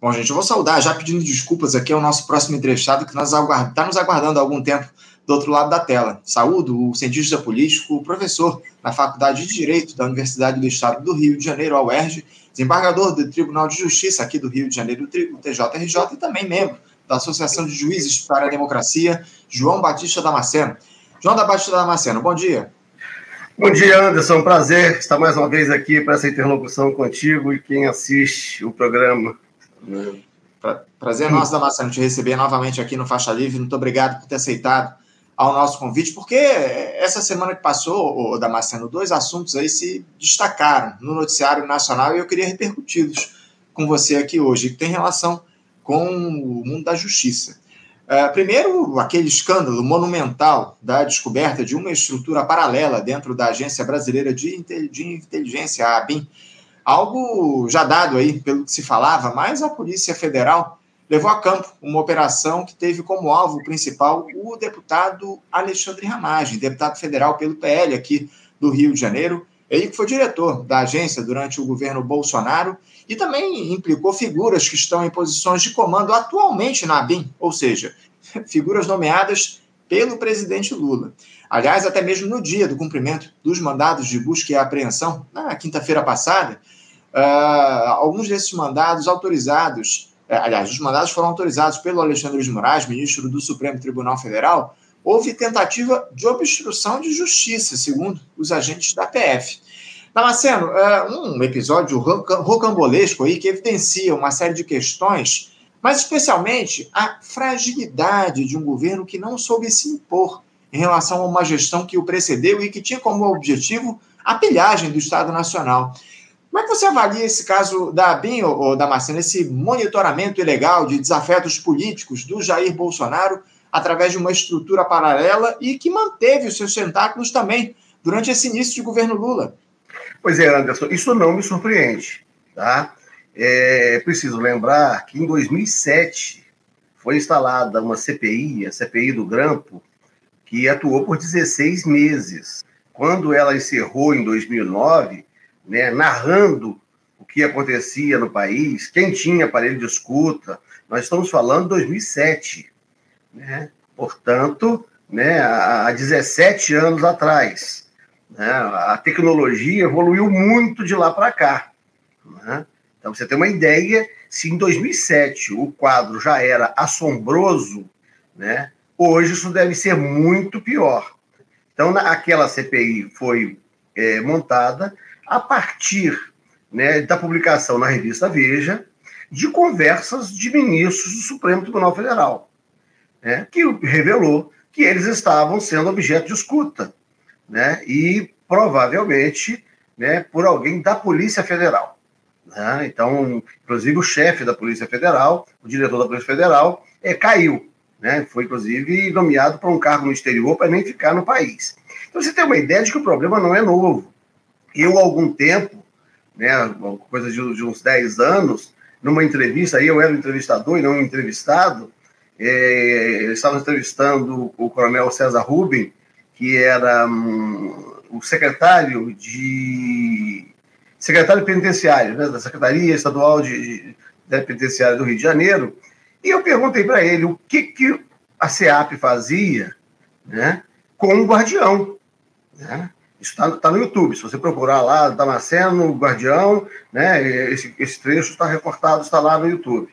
Bom, gente, eu vou saudar, já pedindo desculpas aqui ao nosso próximo entrevistado, que está nos aguardando há algum tempo do outro lado da tela. Saúdo o cientista político, professor na Faculdade de Direito da Universidade do Estado do Rio de Janeiro, a UERJ, desembargador do Tribunal de Justiça aqui do Rio de Janeiro, o TJRJ, e também membro da Associação de Juízes para a Democracia, João Batista Damasceno. João da Batista Damasceno, bom dia. Bom dia, Anderson. Prazer estar mais uma vez aqui para essa interlocução contigo e quem assiste o programa. Prazer nosso, Damasceno, te receber novamente aqui no Faixa Livre. Muito obrigado por ter aceitado ao nosso convite, porque essa semana que passou, o Damasceno, dois assuntos aí se destacaram no noticiário nacional e eu queria repercuti-los com você aqui hoje, que tem relação com o mundo da justiça. Uh, primeiro, aquele escândalo monumental da descoberta de uma estrutura paralela dentro da Agência Brasileira de, de Inteligência, a ABIN, algo já dado aí pelo que se falava, mas a Polícia Federal levou a campo uma operação que teve como alvo principal o deputado Alexandre Ramagem, deputado federal pelo PL aqui do Rio de Janeiro, ele que foi diretor da agência durante o governo Bolsonaro e também implicou figuras que estão em posições de comando atualmente na ABIN, ou seja, figuras nomeadas pelo presidente Lula. Aliás, até mesmo no dia do cumprimento dos mandados de busca e apreensão, na quinta-feira passada, uh, alguns desses mandados autorizados é, aliás, os mandados foram autorizados pelo Alexandre de Moraes, ministro do Supremo Tribunal Federal, houve tentativa de obstrução de justiça, segundo os agentes da PF. Damasceno, é, um episódio rocambolesco aí que evidencia uma série de questões, mas especialmente a fragilidade de um governo que não soube se impor em relação a uma gestão que o precedeu e que tinha como objetivo a pilhagem do Estado Nacional. Como é que você avalia esse caso da ABIN, ou da Marcena, esse monitoramento ilegal de desafetos políticos do Jair Bolsonaro através de uma estrutura paralela e que manteve os seus tentáculos também durante esse início de governo Lula? Pois é, Anderson, isso não me surpreende. Tá? É preciso lembrar que em 2007 foi instalada uma CPI, a CPI do Grampo, que atuou por 16 meses. Quando ela encerrou em 2009, né, narrando o que acontecia no país, quem tinha aparelho de escuta. Nós estamos falando de 2007, né? portanto, né, há 17 anos atrás. Né? A tecnologia evoluiu muito de lá para cá. Né? Então, você tem uma ideia, se em 2007 o quadro já era assombroso, né? hoje isso deve ser muito pior. Então, aquela CPI foi é, montada a partir né, da publicação na revista Veja de conversas de ministros do Supremo Tribunal Federal, né, que revelou que eles estavam sendo objeto de escuta, né, e provavelmente né, por alguém da Polícia Federal. Né? Então, inclusive, o chefe da Polícia Federal, o diretor da Polícia Federal, é, caiu. Né? Foi, inclusive, nomeado para um cargo no exterior para nem ficar no país. Então, você tem uma ideia de que o problema não é novo. Eu, algum tempo, né, coisa de, de, uns 10 anos, numa entrevista, aí eu era entrevistador e não entrevistado, é, estava entrevistando o coronel César Rubin, que era um, o secretário de secretário penitenciário né, da Secretaria Estadual de, de Penitenciária do Rio de Janeiro, e eu perguntei para ele o que, que a SEAP fazia né, com o guardião. Né? Isso está tá no YouTube. Se você procurar lá, Damasceno, Guardião, né, esse, esse trecho está recortado, está lá no YouTube.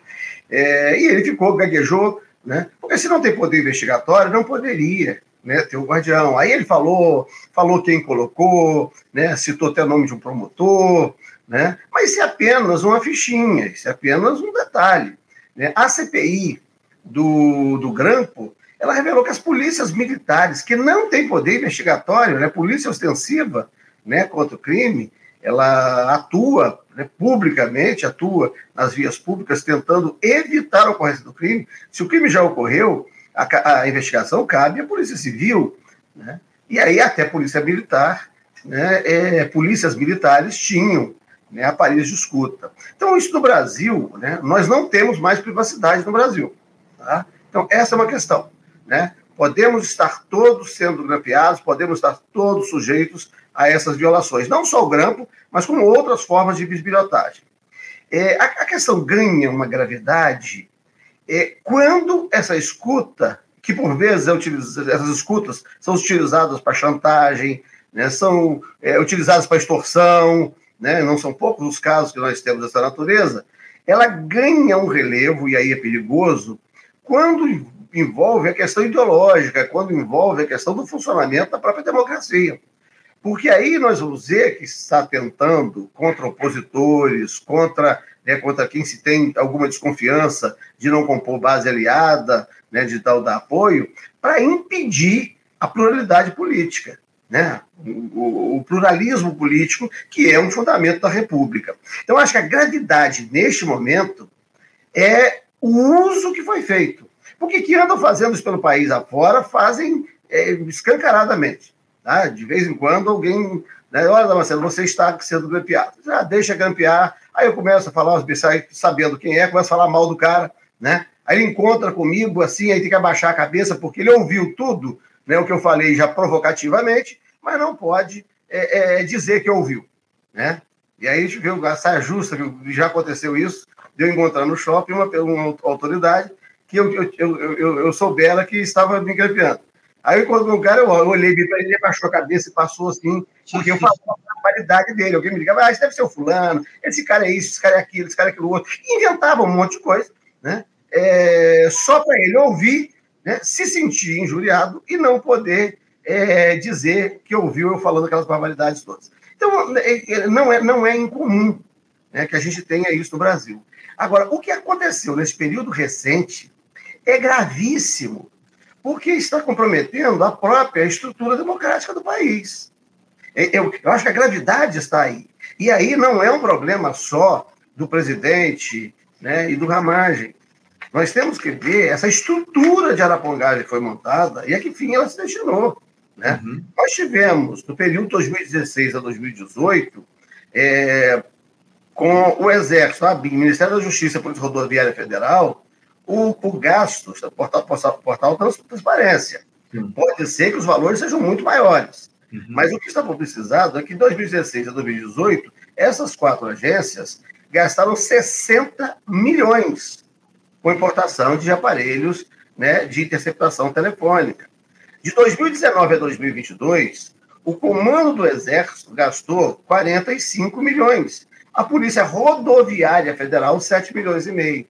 É, e ele ficou, gaguejou, né, porque se não tem poder investigatório, não poderia né, ter o guardião. Aí ele falou, falou quem colocou, né, citou até o nome de um promotor, né, mas isso é apenas uma fichinha, isso é apenas um detalhe. Né? A CPI do, do Grampo ela revelou que as polícias militares, que não têm poder investigatório, né, polícia ostensiva né, contra o crime, ela atua né, publicamente, atua nas vias públicas, tentando evitar a ocorrência do crime. Se o crime já ocorreu, a, a investigação cabe à Polícia Civil, né, e aí até a Polícia Militar, né, é, polícias militares tinham né, aparelhos de escuta. Então, isso no Brasil, né, nós não temos mais privacidade no Brasil. Tá? Então, essa é uma questão. Né? Podemos estar todos sendo grampeados, podemos estar todos sujeitos a essas violações. Não só o grampo, mas como outras formas de bisbilhotagem. É, a, a, questão ganha uma gravidade é, quando essa escuta, que por vezes é utilizada, essas escutas são utilizadas para chantagem, né, são é, utilizadas para extorsão, né, não são poucos os casos que nós temos dessa natureza, ela ganha um relevo, e aí é perigoso, quando envolve a questão ideológica, quando envolve a questão do funcionamento da própria democracia. Porque aí nós vamos ver que está tentando contra opositores, contra, né, contra quem se tem alguma desconfiança de não compor base aliada, né, de tal dar apoio, para impedir a pluralidade política. Né? O, o, pluralismo político, que é um fundamento da República. Então, acho que a gravidade, neste momento, é o uso que foi feito. Porque que andam fazendo pelo país afora, fazem é, escancaradamente. Tá? De vez em quando alguém. Né, Olha, Damasceno, você está sendo grampeado. Já deixa grampear. Aí eu começo a falar os bichais sabendo quem é, começo a falar mal do cara, né? Aí ele encontra comigo assim, aí tem que abaixar a cabeça, porque ele ouviu tudo, né, o que eu falei já provocativamente, mas não pode é, é, dizer que ouviu, né? E aí a gente viu a saia justa, já aconteceu isso, de eu encontrar no shopping uma, uma autoridade que eu, eu, eu, eu, soubera que estava me grampeando. Aí, quando o cara, eu olhei para ele, ele abaixou a cabeça e passou assim, porque eu falava a qualidade dele. Alguém me ligava, ah, isso deve ser o fulano, esse cara é isso, esse cara é aquilo, esse cara é aquilo outro. E inventava um monte de coisa, né? É, só para ele ouvir, né, se sentir injuriado e não poder é, dizer que ouviu eu falando aquelas barbaridades todas. Então, é, é, não é, não é incomum né, que a gente tenha isso no Brasil. Agora, o que aconteceu nesse período recente é gravíssimo, porque está comprometendo a própria estrutura democrática do país. Eu, eu, acho que a gravidade está aí. E aí não é um problema só do presidente né, e do Ramagem. Nós temos que ver essa estrutura de arapongagem que foi montada e a que fim ela se destinou. Né? Uhum. Nós tivemos, no período 2016 a 2018, é, com o Exército, a BIM, Ministério da Justiça Polícia Rodoviária Federal, o, o gasto, portal, portal transparência. Uhum. Pode ser que os valores sejam muito maiores. Uhum. Mas o que está publicizado é que em 2016 a 2018, essas quatro agências gastaram 60 milhões com importação de aparelhos né, de interceptação telefônica. De 2019 a 2022, o comando do Exército gastou 45 milhões. A Polícia Rodoviária Federal, 7 milhões e meio.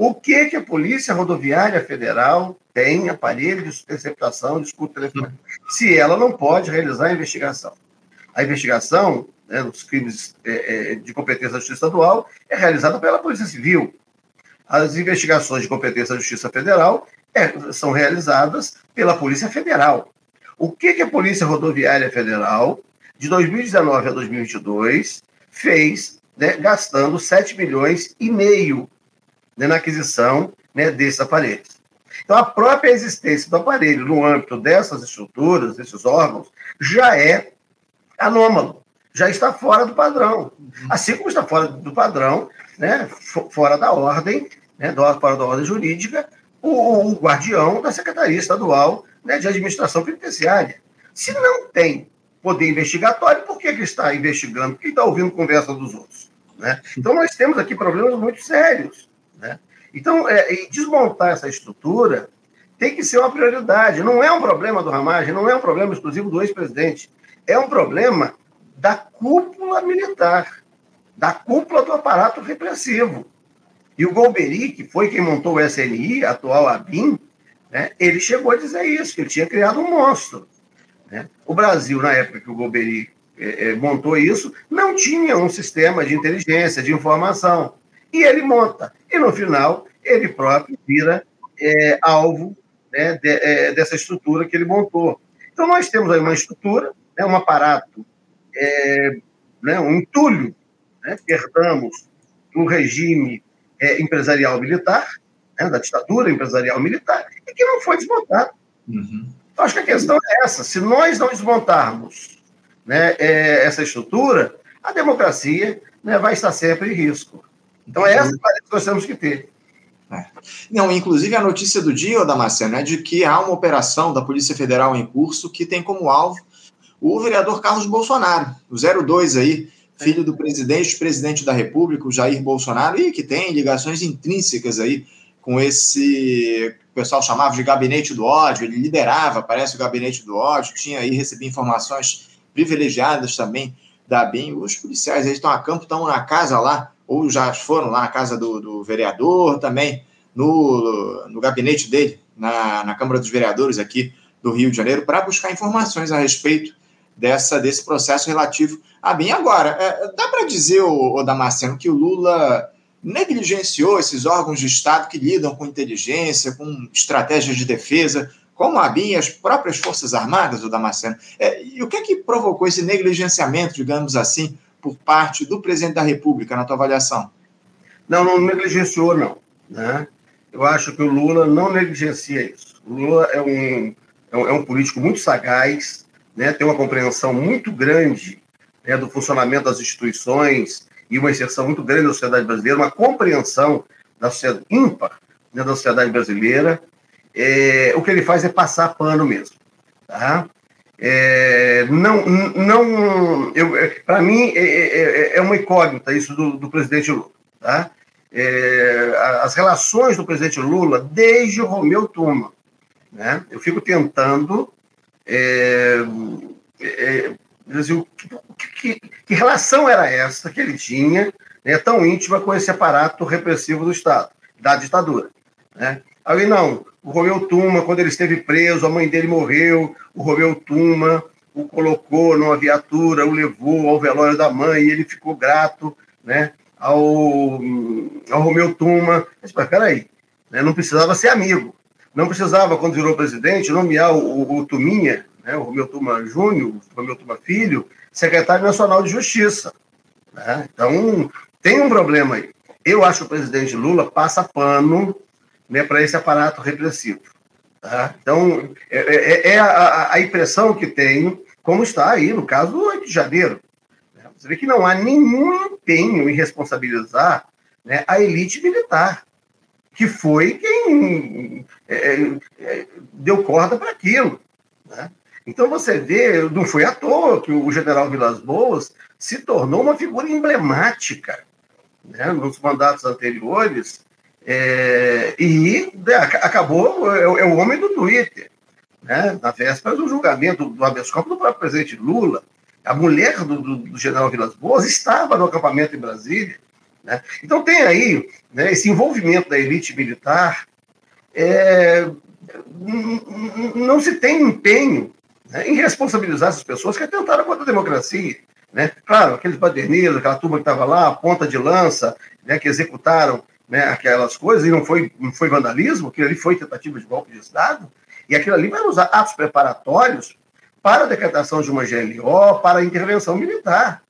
O que, que a Polícia Rodoviária Federal tem aparelho de interceptação de escudo telefônico, se ela não pode realizar a investigação? A investigação né, dos crimes é, é, de competência da Justiça Estadual é realizada pela Polícia Civil. As investigações de competência da Justiça Federal é, são realizadas pela Polícia Federal. O que, que a Polícia Rodoviária Federal, de 2019 a 2022, fez, né, gastando 7 milhões e meio né, na aquisição né, desses aparelhos. Então, a própria existência do aparelho no âmbito dessas estruturas, desses órgãos, já é anômalo, já está fora do padrão. Assim como está fora do padrão, né, fora da ordem, né, fora da ordem jurídica, o, o guardião da Secretaria Estadual né, de Administração Penitenciária. Se não tem poder investigatório, por que, que está investigando? Por que está ouvindo conversa dos outros? Né? Então, nós temos aqui problemas muito sérios. Então, é, desmontar essa estrutura tem que ser uma prioridade. Não é um problema do Ramagem, não é um problema exclusivo do ex-presidente. É um problema da cúpula militar, da cúpula do aparato repressivo. E o Golbery, que foi quem montou o SNI, atual ABIN, né, ele chegou a dizer isso, que ele tinha criado um monstro. Né? O Brasil, na época que o Golbery é, é, montou isso, não tinha um sistema de inteligência, de informação e ele monta. E no final, ele próprio vira é, alvo né, de, é, dessa estrutura que ele montou. Então, nós temos aí uma estrutura, né, um aparato, é, né, um entulho, né, que herdamos do regime é, empresarial militar, né, da ditadura empresarial militar, e que não foi desmontado. Uhum. Então, acho que a questão é essa: se nós não desmontarmos né, é, essa estrutura, a democracia né, vai estar sempre em risco. Então, é essa que nós temos que ter. É. Não, inclusive a notícia do dia, Damasceno, é de que há uma operação da Polícia Federal em curso que tem como alvo o vereador Carlos Bolsonaro, o 02 aí, filho do presidente, presidente da República, o Jair Bolsonaro, e que tem ligações intrínsecas aí com esse o pessoal chamava de gabinete do ódio, ele liderava, parece o gabinete do ódio, tinha aí, recebia informações privilegiadas também da BIM. Os policiais eles estão a campo, estão na casa lá, ou já foram lá na casa do, do vereador também, no, no gabinete dele, na, na Câmara dos Vereadores aqui do Rio de Janeiro, para buscar informações a respeito dessa, desse processo relativo à BIM. Agora, é, dá para dizer, o, o Damasceno, que o Lula negligenciou esses órgãos de Estado que lidam com inteligência, com estratégias de defesa, como a BIM e as próprias Forças Armadas, o Damasceno. É, e o que é que provocou esse negligenciamento, digamos assim, por parte do presidente da República, na tua avaliação? Não, não negligenciou, não. Né? Eu acho que o Lula não negligencia isso. O Lula é um, é um, é político muito sagaz, né? tem uma compreensão muito grande né, do funcionamento das instituições e uma inserção muito grande da sociedade brasileira, uma compreensão da sociedade ímpar né, da sociedade brasileira. É, o que ele faz é passar pano mesmo. Tá? É, não, não, para mim é, é, é, é, uma incógnita isso do, do presidente Lula. Tá? É, as relações do presidente Lula desde o Romeu Tuma. Né? Eu fico tentando é, é, dizer, que, que, que, relação era essa que ele tinha, né, tão íntima com esse aparato repressivo do Estado, da ditadura. Né? Aí não, o Romeu Tuma, quando ele esteve preso, a mãe dele morreu, o Romeu Tuma o colocou numa viatura, o levou ao velório da mãe, e ele ficou grato né, ao, ao Romeu Tuma. Mas, peraí, né, não precisava ser amigo. Não precisava, quando virou presidente, nomear o, o, o Tuminha, né, o Romeu Tuma Júnior, o Romeu Tuma Filho, secretário nacional de Justiça. Né? Então, tem um problema aí. Eu acho que o presidente Lula passa pano né, para esse aparato repressivo. Tá? Então, é, é, é a, a, impressão que tenho, como está aí no caso do 8 de janeiro. Né? Você vê que não há nenhum empenho em responsabilizar né, a elite militar, que foi quem é, é deu corda para aquilo. Né? Então você vê, não foi à toa que o general Vilas Boas se tornou uma figura emblemática né, nos mandatos anteriores é, e né, acabou, é, é, o homem do Twitter. Né, na véspera do julgamento do habeas corpus do próprio presidente Lula, a mulher do, do, do, general Vilas Boas estava no acampamento em Brasília. Né? Então tem aí né, esse envolvimento da elite militar. É, não se tem empenho né, em responsabilizar essas pessoas que atentaram contra a democracia. Né? Claro, aqueles baderneiros, aquela turma que estava lá, ponta de lança, né, que executaram né, aquelas coisas, e não foi, não foi vandalismo, aquilo ali foi tentativa de golpe de Estado, e aquilo ali vai usar atos preparatórios para a decretação de uma GLO, para a intervenção militar.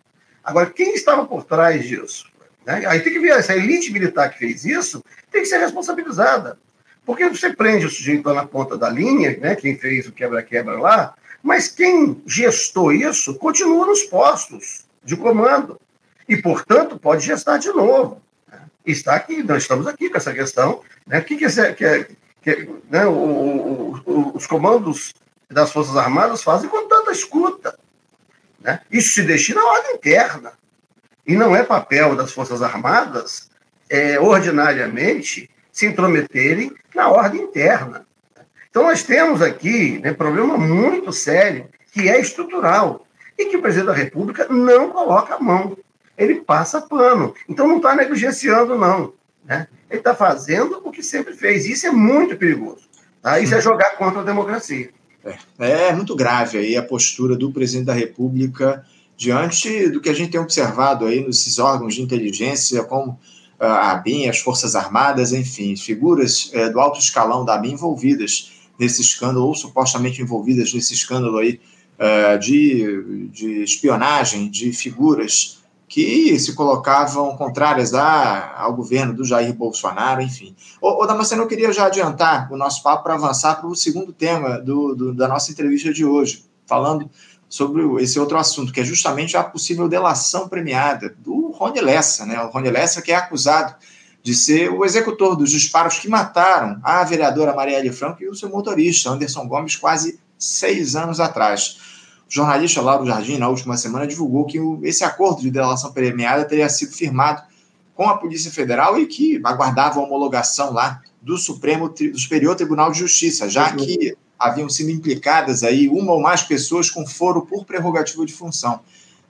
Agora, quem estava por trás disso? Né? Aí tem que ver, essa elite militar que fez isso tem que ser responsabilizada. Porque você prende o sujeito lá na ponta da linha, né, quem fez o quebra-quebra lá, mas quem gestou isso continua nos postos de comando. E, portanto, pode gestar de novo. Está aqui, nós estamos aqui com essa questão. Né? O que, que, é, que, que né, o, o, os comandos das Forças Armadas fazem com tanta escuta? Né? Isso se destina à ordem interna. E não é papel das Forças Armadas, é, ordinariamente, se intrometerem na ordem interna. Então, nós temos aqui né, problema muito sério, que é estrutural, e que o presidente da República não coloca a mão. Ele passa pano. Então, não está negligenciando, não. Né? Ele está fazendo o que sempre fez. Isso é muito perigoso. Tá? Isso é jogar contra a democracia. É, é muito grave aí a postura do presidente da República diante do que a gente tem observado aí nesses órgãos de inteligência, como ah, a ABIN, as Forças Armadas, enfim, figuras é, do alto escalão da ABIN envolvidas nesse escândalo, ou supostamente envolvidas nesse escândalo aí uh, de, de espionagem de figuras que se colocavam contrárias a, ao governo do Jair Bolsonaro, enfim. Ô, ô Damasceno, eu queria já adiantar o nosso papo para avançar para o segundo tema do, do, da nossa entrevista de hoje, falando sobre esse outro assunto, que é justamente a possível delação premiada do Rony Lessa, né? O Rony Lessa que é acusado de ser o executor dos disparos que mataram a vereadora Marielle Franco e o seu motorista, Anderson Gomes, quase seis anos atrás. O jornalista Lauro Jardim, na última semana, divulgou que esse acordo de delação premiada teria sido firmado com a Polícia Federal e que aguardava a homologação lá do Supremo do Superior Tribunal de Justiça, já que haviam sido implicadas aí uma ou mais pessoas com foro por prerrogativa de função.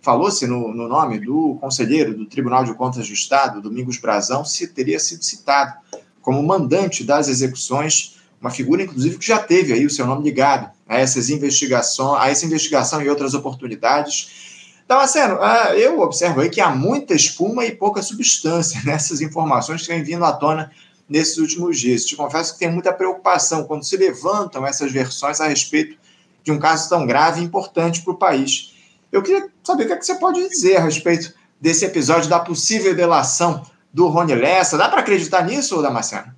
Falou-se no, no, nome do conselheiro do Tribunal de Contas do Estado, Domingos Brazão, se teria sido citado como mandante das execuções, uma figura, inclusive, que já teve aí o seu nome ligado a essas investigações, a essa investigação e outras oportunidades. Damasceno, ah, eu observo aí que há muita espuma e pouca substância nessas informações que vêm vindo à tona nesses últimos dias. Te confesso que tem muita preocupação quando se levantam essas versões a respeito de um caso tão grave e importante para o país. Eu queria saber o que, é que você pode dizer a respeito desse episódio da possível delação do Rony Lessa. Dá para acreditar nisso, Damasceno?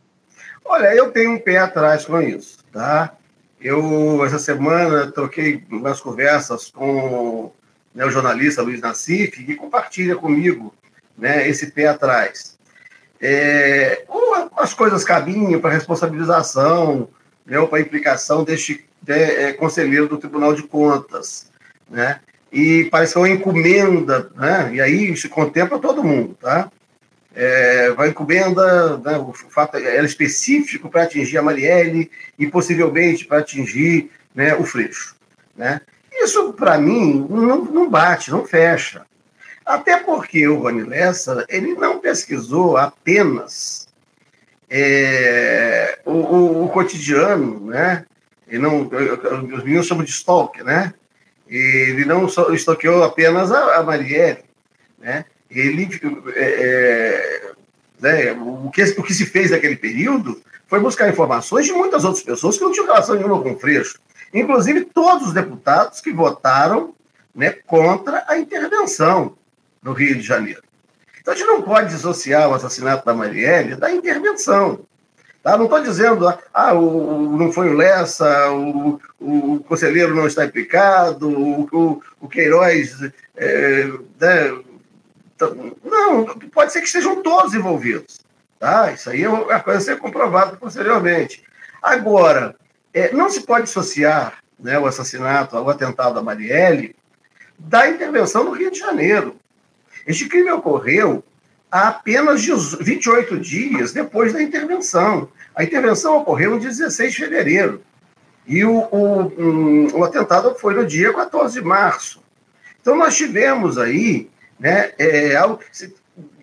Olha, eu tenho um pé atrás com isso, tá? Eu, essa semana, troquei umas conversas com né, o jornalista Luiz Nassif, que compartilha comigo né, esse pé atrás. É, as coisas caminham para responsabilização, né, para implicação deste de, é, conselheiro do Tribunal de Contas, né? E parece que é uma encomenda, né? E aí se contempla todo mundo, tá? É, vai encomenda, né, o fato é específico para atingir a Marielle e possivelmente para atingir né, o Freixo, né? Isso, para mim, não, não bate, não fecha. Até porque o Rony Lessa, ele não pesquisou apenas é, o, o, o, cotidiano, né? E não, os meninos chamam de stalk, né? Ele não stalkeou apenas a, a Marielle, né? Ele, é, é, né, o, que, o que se fez naquele período foi buscar informações de muitas outras pessoas que não tinham relação nenhuma com o Freixo. Inclusive todos os deputados que votaram né, contra a intervenção no Rio de Janeiro. Então a gente não pode dissociar o assassinato da Marielle da intervenção. Tá? Não estou dizendo, ah, o, não foi o Lessa, o, o conselheiro não está implicado, o, o, o Queiroz. É, né, não, pode ser que estejam todos envolvidos. Tá? Isso aí é uma coisa a ser comprovada posteriormente. Agora, é, não se pode dissociar né, o assassinato, o atentado da Marielle, da intervenção no Rio de Janeiro. Este crime ocorreu há apenas 28 dias depois da intervenção. A intervenção ocorreu no 16 de fevereiro. E o, o, um, o atentado foi no dia 14 de março. Então, nós tivemos aí né, é, algo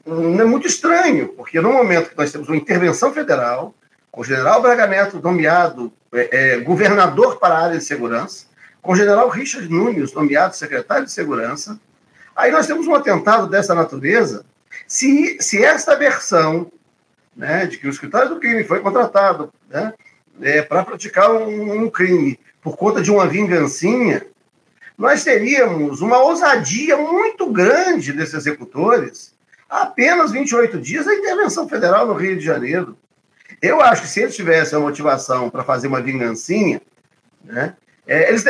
é muito estranho, porque no momento que nós temos uma intervenção federal, com o general Braga Neto nomeado é, é, governador para a área de segurança, com o general Richard Nunes nomeado secretário de segurança, Aí nós temos um atentado dessa natureza. Se, se esta versão né, de que o escritório do crime foi contratado né, é, para praticar um, um crime por conta de uma vingancinha, nós teríamos uma ousadia muito grande desses executores há apenas 28 dias da intervenção federal no Rio de Janeiro. Eu acho que se eles tivessem a motivação para fazer uma vingancinha, né, é, eles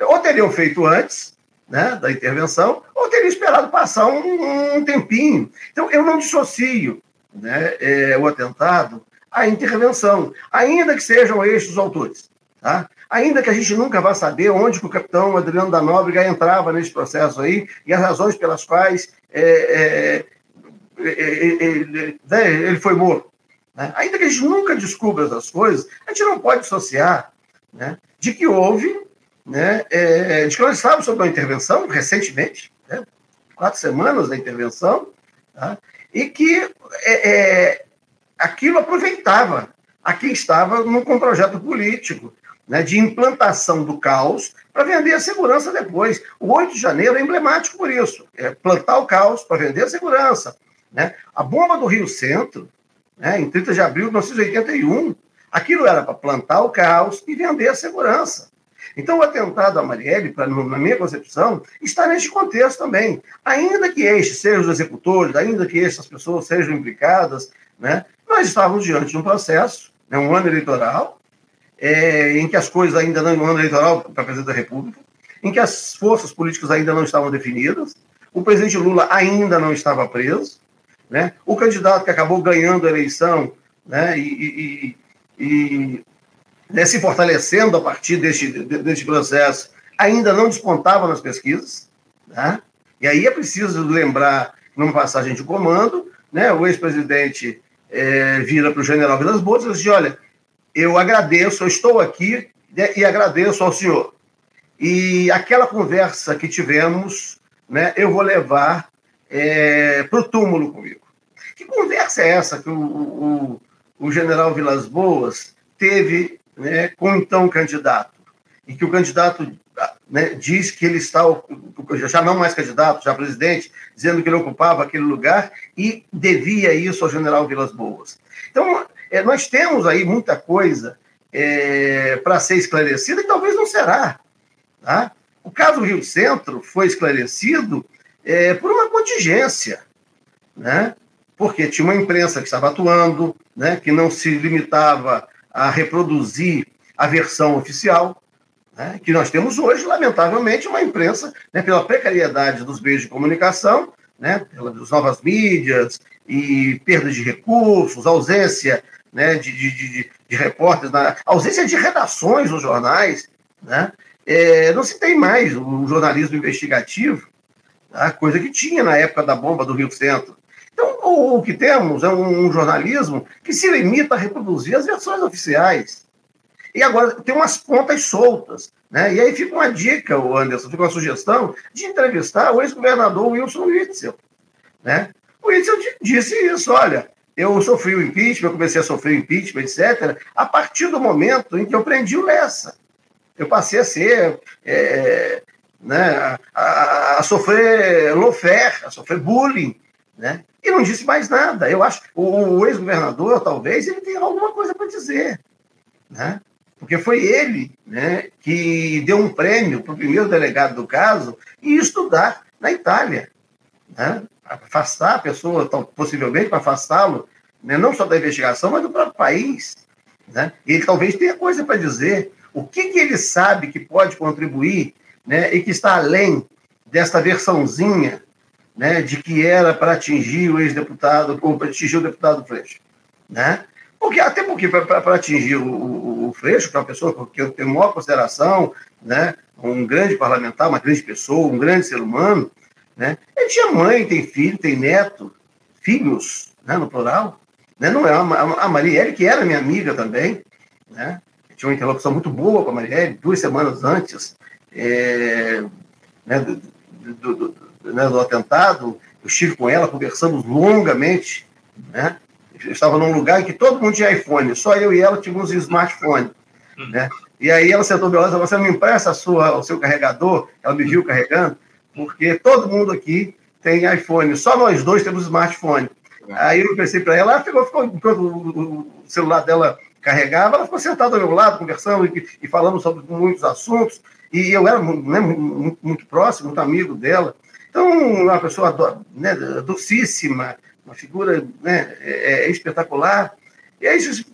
ou teriam feito antes, né, da intervenção, ou teria esperado passar um, um tempinho. Então, eu não dissocio né, é, o atentado à intervenção, ainda que sejam estes os autores. Tá? Ainda que a gente nunca vá saber onde o capitão Adriano da Nóbrega entrava nesse processo aí e as razões pelas quais é, é, é, é, é né, ele foi morto. Né? Ainda que a gente nunca descubra essas coisas, a gente não pode associar né, de que houve né, de que nós estávamos sobre uma intervenção recentemente, né, quatro semanas da intervenção, tá, e que aquilo aproveitava a quem estava num, um projeto político né, de implantação do caos para vender a segurança depois. O 8 de janeiro é emblemático por isso, é plantar o caos para vender a segurança. Né? A bomba do Rio Centro, né, em 30 de abril de 1981, aquilo era para plantar o caos e vender a segurança. Então, o atentado à Marielle, pra, na minha concepção, está neste contexto também. Ainda que estes sejam os executores, ainda que estas pessoas sejam implicadas, né, nós estávamos diante de um processo, né, um ano eleitoral, é, em que as coisas ainda não. Um ano eleitoral para presidente da República, em que as forças políticas ainda não estavam definidas, o presidente Lula ainda não estava preso, né, o candidato que acabou ganhando a eleição né, e, e, e né, se fortalecendo a partir deste, deste processo, ainda não despontavam nas pesquisas. Né? E aí é preciso lembrar, numa passagem de comando, né, o ex-presidente é, vira para o general Vilas Boas e diz: Olha, eu agradeço, eu estou aqui né, e agradeço ao senhor. E aquela conversa que tivemos, né, eu vou levar é, para o túmulo comigo. Que conversa é essa que o, o, o general Vilas Boas teve né, com então candidato? E que o candidato né, diz que ele está, já não mais candidato, já presidente, dizendo que ele ocupava aquele lugar e devia isso ao general Vilas Boas. Então, é, nós temos aí muita coisa é, para ser esclarecida e talvez não será. Tá? O caso Rio Centro foi esclarecido é, por uma contingência, né? porque tinha uma imprensa que estava atuando, né? que não se limitava a reproduzir a versão oficial, né? que nós temos hoje, lamentavelmente, uma imprensa, né, pela precariedade dos meios de comunicação, né, pelas novas mídias e perda de recursos, ausência né, de, de, de, de repórteres, na, ausência de redações nos jornais, né, é, não se tem mais o jornalismo investigativo, tá, coisa que tinha na época da bomba do Rio Centro. Então, o, o que temos é um, um jornalismo que se limita a reproduzir as versões oficiais. E agora tem umas pontas soltas. Né? E aí fica uma dica, o Anderson, fica uma sugestão de entrevistar o ex-governador Wilson Witzel. Né? O Witzel disse isso: olha, eu sofri o impeachment, eu comecei a sofrer o impeachment, etc., a partir do momento em que eu prendi o Lessa. Eu passei a ser. É, né, a, a, sofrer lofer, a sofrer bullying, né? E não disse mais nada. Eu acho o, o ex-governador, talvez, ele tenha alguma coisa para dizer, né? porque foi ele né, que deu um prêmio para o primeiro delegado do caso e estudar na Itália. Né, afastar a pessoa, possivelmente para afastá-lo, né, não só da investigação, mas do próprio país. Né? Ele talvez tenha coisa para dizer. O que, que ele sabe que pode contribuir né, e que está além desta versãozinha né, de que era para atingir o ex-deputado, ou para atingir o deputado Freixo. Né? Porque, até porque, para atingir o, o, o Freixo, para é uma pessoa que eu tenho maior consideração, né, um grande parlamentar, uma grande pessoa, um grande ser humano, né, ele tinha mãe, tem filho, tem neto, filhos, né, no plural. Né, não é a, a Marielle, que era minha amiga também, né, tinha uma interlocução muito boa com a Marielle, duas semanas antes é, né, do, do, do, né, do atentado, eu estive com ela, conversamos longamente, né, estava num lugar em que todo mundo tinha iPhone, só eu e ela tínhamos smartphone. Uhum. Né? E aí ela sentou do lado e falou: Você me empresta sua, o seu carregador? Ela me viu carregando, porque todo mundo aqui tem iPhone, só nós dois temos smartphone. Uhum. Aí eu pensei para ela, ela ficou, ficou, enquanto o celular dela carregava, ela ficou sentada ao meu lado, conversando e, e falando sobre muitos assuntos. E eu era né, muito, muito, próximo, muito amigo dela. Então, uma pessoa né, docíssima, uma figura né, é, é espetacular. E aí isso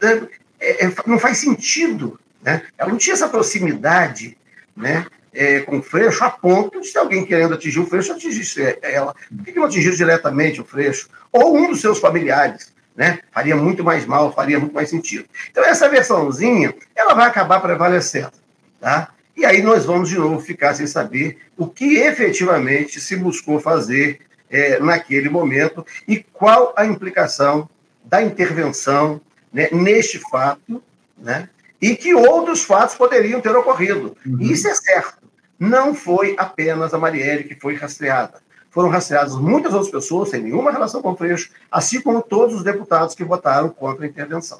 né, é, é, não faz sentido. Né? Ela não tinha essa proximidade né, é, com Freixo a ponto de ter alguém querendo atingir o Freixo atingisse ela. Por que não atingiu diretamente o Freixo? Ou um dos seus familiares? Né? Faria muito mais mal, faria muito mais sentido. Então, essa versãozinha, ela vai acabar prevalecendo. Tá? E aí nós vamos de novo ficar sem saber o que efetivamente se buscou fazer é, naquele momento e qual a implicação da intervenção né, neste fato, né, e que outros fatos poderiam ter ocorrido. Uhum. Isso é certo. Não foi apenas a Marielle que foi rastreada. Foram rastreadas muitas outras pessoas sem nenhuma relação com o Freixo, assim como todos os deputados que votaram contra a intervenção.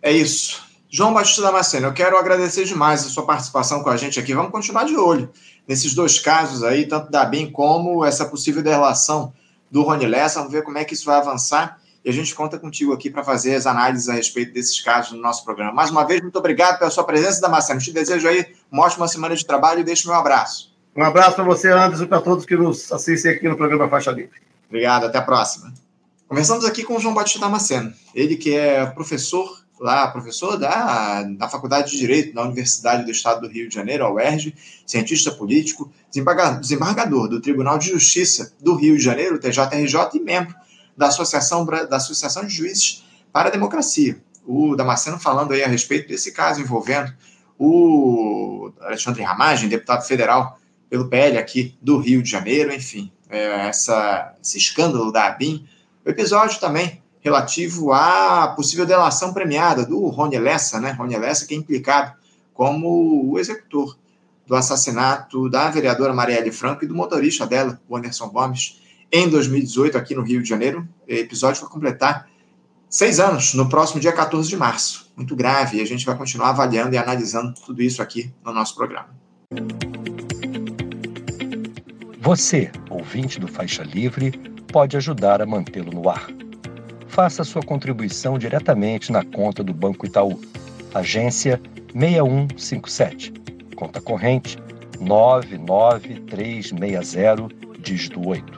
É isso. João Batista Damasceno, eu quero agradecer demais a sua participação com a gente aqui. Vamos continuar de olho nesses dois casos aí, tanto da BIM como essa possível delação do Rony Lessa. Vamos ver como é que isso vai avançar. E a gente conta contigo aqui para fazer as análises a respeito desses casos no nosso programa. Mais uma vez, muito obrigado pela sua presença, Damasceno. Te desejo aí uma ótima semana de trabalho e deixo meu abraço. Um abraço para você, Anderson, e para todos que nos assistem aqui no programa Faixa Livre. Obrigado, até a próxima. Conversamos aqui com o João Batista Damasceno, ele que é professor lá, professor da, da Faculdade de Direito da Universidade do Estado do Rio de Janeiro, a UERJ, cientista político, desembargador do Tribunal de Justiça do Rio de Janeiro, TJRJ, e membro da Associação, da Associação de Juízes para a Democracia. O Damasceno falando aí a respeito desse caso envolvendo o Alexandre Ramagem, deputado federal pelo PL aqui do Rio de Janeiro, enfim, é, essa, esse escândalo da ABIN. O episódio também relativo à possível delação premiada do Rony Lessa, né? Rony Lessa, que é implicado como o executor do assassinato da vereadora Marielle Franco e do motorista dela, o Anderson Gomes, em 2018, aqui no Rio de Janeiro. O episódio vai completar seis anos, no próximo dia 14 de março. Muito grave, e a gente vai continuar avaliando e analisando tudo isso aqui no nosso programa. Você, ouvinte do Faixa Livre, pode ajudar a mantê-lo no ar. Faça sua contribuição diretamente na conta do Banco Itaú, agência 6157, conta corrente 99360, dígito 8.